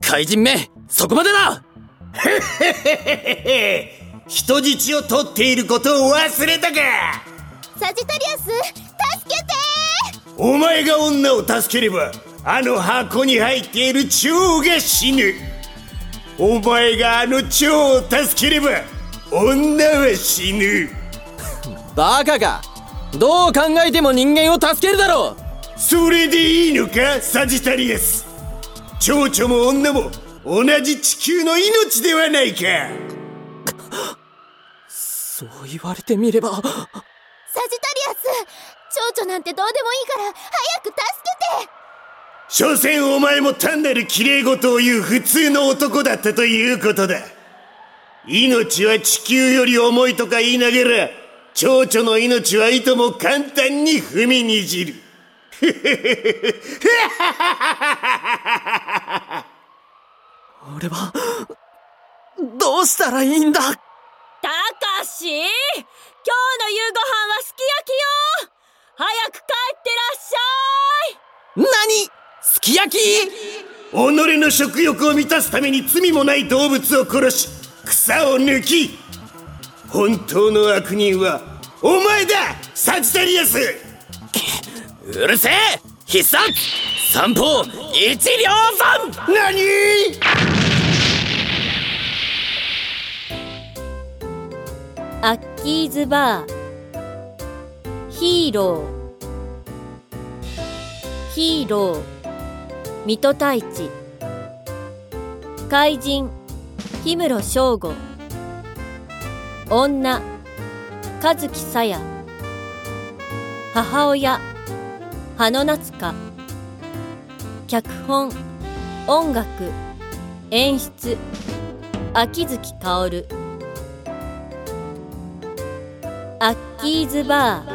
怪人めそこまでだ！人質を取っていることを忘れたか。サジタリアス助けてお前が女を助ければあの箱に入っている蝶が死ぬ。お前があの蝶を助ければ女は死ぬ。バカか。どう考えても人間を助けるだろう。それでいいのかサジタリアス蝶々も女も同じ地球の命ではないか。そう言われてみれば。サジタリアス蝶々なんてどうでもいいから早く助けて。所詮お前も単なる綺麗事を言う普通の男だったということだ。命は地球より重いとか言いながら蝶々の命はいとも簡単に踏みにじる俺はどうしたらいいんだ？たかし今日の夕ご飯はすき焼きよ。早く帰ってらっしゃい。何？すき焼き？己の食欲を満たすために罪もない動物を殺し草を抜き本当の悪人はお前だ！サジタリアス！うるせえ！必殺！三歩一両三！何？アッキーズバー。ヒーロー。ヒーロー。水戸太一。怪人。氷室翔吾。女。和樹さや母親。羽野夏香。脚本。音楽。演出。秋月薫。アッキーズバー。